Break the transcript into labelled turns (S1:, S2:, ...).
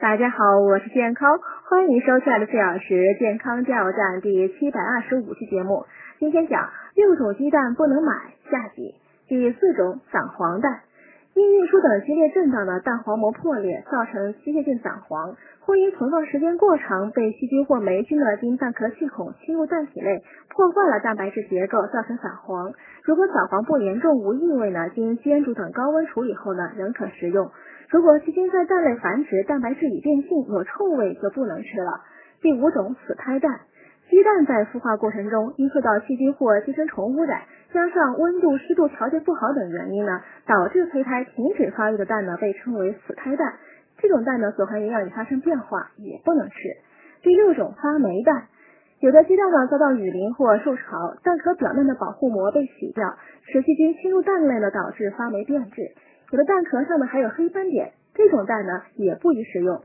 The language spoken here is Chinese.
S1: 大家好，我是健康，欢迎收看的四小时健康加油站第七百二十五期节目。今天讲六种鸡蛋不能买，下集。第四种散黄蛋。因运输等激烈震荡的蛋黄膜破裂，造成机械性散黄，或因存放时间过长，被细菌或霉菌的经蛋壳气孔侵入蛋体内，破坏了蛋白质结构，造成散黄。如果散黄不严重、无异味呢，经煎煮等高温处理后呢，仍可食用。如果细菌在蛋内繁殖，蛋白质已变性，有臭味，就不能吃了。第五种死胎蛋。鸡蛋在孵化过程中，因受到细菌或寄生虫污染，加上温度、湿度调节不好等原因呢，导致胚胎停止发育的蛋呢，被称为死胎蛋。这种蛋呢，所含营养也发生变化，也不能吃。第六种发霉蛋，有的鸡蛋呢遭到雨淋或受潮，蛋壳表面的保护膜被洗掉，使细菌侵入蛋内呢，导致发霉变质。有的蛋壳上呢还有黑斑点，这种蛋呢也不宜食用。